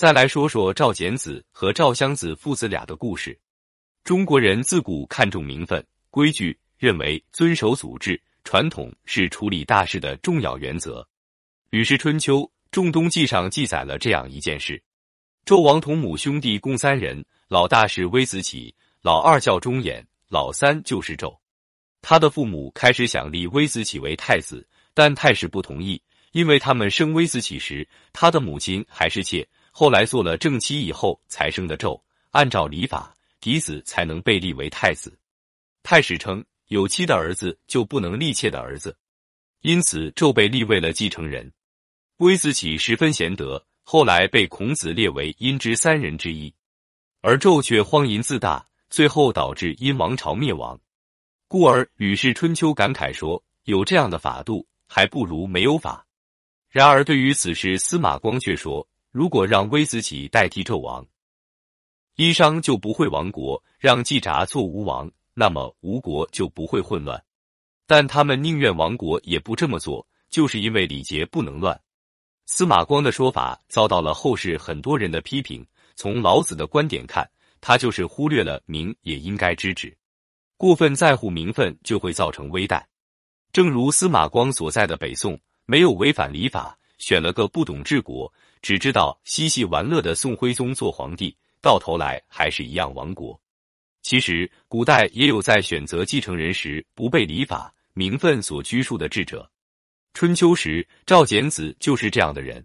再来说说赵简子和赵襄子父子俩的故事。中国人自古看重名分、规矩，认为遵守祖制传统是处理大事的重要原则。《吕氏春秋·仲冬记》上记载了这样一件事：纣王同母兄弟共三人，老大是微子启，老二叫忠衍，老三就是纣。他的父母开始想立微子启为太子，但太史不同意，因为他们生微子启时，他的母亲还是妾，后来做了正妻以后才生的纣。按照礼法，嫡子才能被立为太子。太史称，有妻的儿子就不能立妾的儿子，因此纣被立为了继承人。微子启十分贤德，后来被孔子列为殷之三人之一，而纣却荒淫自大，最后导致殷王朝灭亡。故而，《吕氏春秋》感慨说：“有这样的法度，还不如没有法。”然而，对于此事，司马光却说：“如果让微子启代替纣王，殷商就不会亡国；让季札做吴王，那么吴国就不会混乱。但他们宁愿亡国，也不这么做，就是因为礼节不能乱。”司马光的说法遭到了后世很多人的批评。从老子的观点看，他就是忽略了民也应该知止。过分在乎名分，就会造成危殆。正如司马光所在的北宋，没有违反礼法，选了个不懂治国、只知道嬉戏玩乐的宋徽宗做皇帝，到头来还是一样亡国。其实，古代也有在选择继承人时不被礼法、名分所拘束的智者。春秋时，赵简子就是这样的人。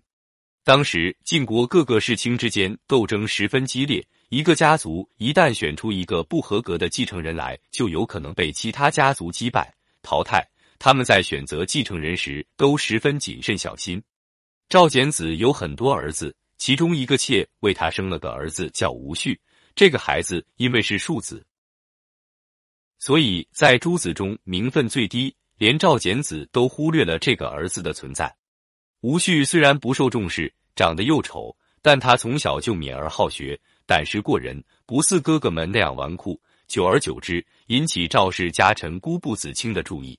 当时晋国各个世卿之间斗争十分激烈。一个家族一旦选出一个不合格的继承人来，就有可能被其他家族击败淘汰。他们在选择继承人时都十分谨慎小心。赵简子有很多儿子，其中一个妾为他生了个儿子，叫吴旭。这个孩子因为是庶子，所以在诸子中名分最低，连赵简子都忽略了这个儿子的存在。吴旭虽然不受重视，长得又丑，但他从小就敏而好学。胆识过人，不似哥哥们那样纨绔。久而久之，引起赵氏家臣孤不子清的注意。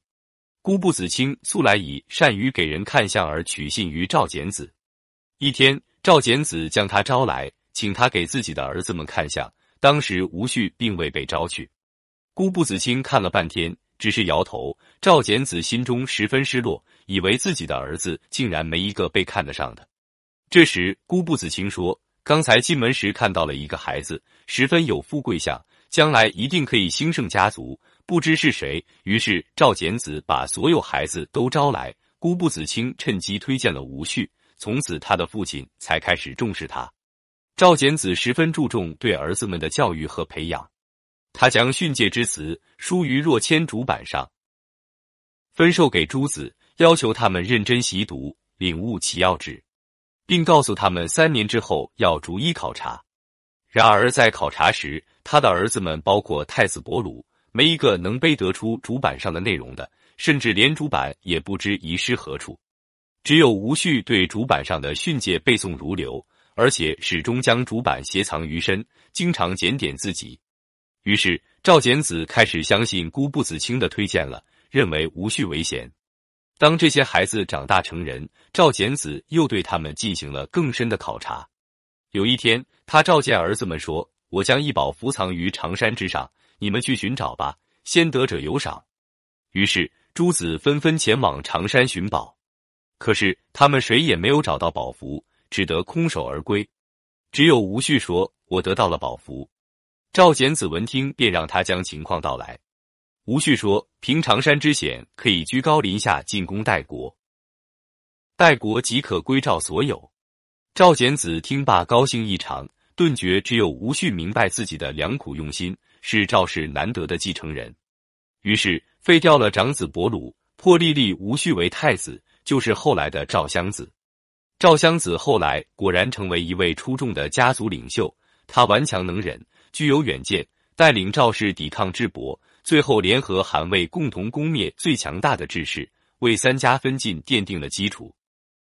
姑布子卿素来以善于给人看相而取信于赵简子。一天，赵简子将他招来，请他给自己的儿子们看相。当时吴旭并未被招去。姑布子卿看了半天，只是摇头。赵简子心中十分失落，以为自己的儿子竟然没一个被看得上的。这时，姑布子卿说。刚才进门时看到了一个孩子，十分有富贵相，将来一定可以兴盛家族。不知是谁，于是赵简子把所有孩子都招来，姑布子卿趁机推荐了吴旭。从此，他的父亲才开始重视他。赵简子十分注重对儿子们的教育和培养，他将训诫之词书于若千竹板上，分授给诸子，要求他们认真习读，领悟其要旨。并告诉他们，三年之后要逐一考察。然而在考察时，他的儿子们，包括太子伯鲁，没一个能背得出主板上的内容的，甚至连主板也不知遗失何处。只有吴旭对主板上的训诫背诵如流，而且始终将主板斜藏于身，经常检点自己。于是赵简子开始相信孤不子清的推荐了，认为吴旭为贤。当这些孩子长大成人，赵简子又对他们进行了更深的考察。有一天，他召见儿子们说：“我将一宝伏藏于长山之上，你们去寻找吧，先得者有赏。”于是诸子纷纷前往长山寻宝，可是他们谁也没有找到宝符，只得空手而归。只有吴旭说：“我得到了宝符。”赵简子闻听，便让他将情况道来。吴旭说：“凭长山之险，可以居高临下进攻代国，代国即可归赵所有。”赵简子听罢高兴异常，顿觉只有吴旭明白自己的良苦用心，是赵氏难得的继承人。于是废掉了长子伯鲁，破例立吴旭为太子，就是后来的赵襄子。赵襄子后来果然成为一位出众的家族领袖，他顽强能忍，具有远见，带领赵氏抵抗智伯。最后联合韩魏，共同攻灭最强大的志士，为三家分晋奠定了基础。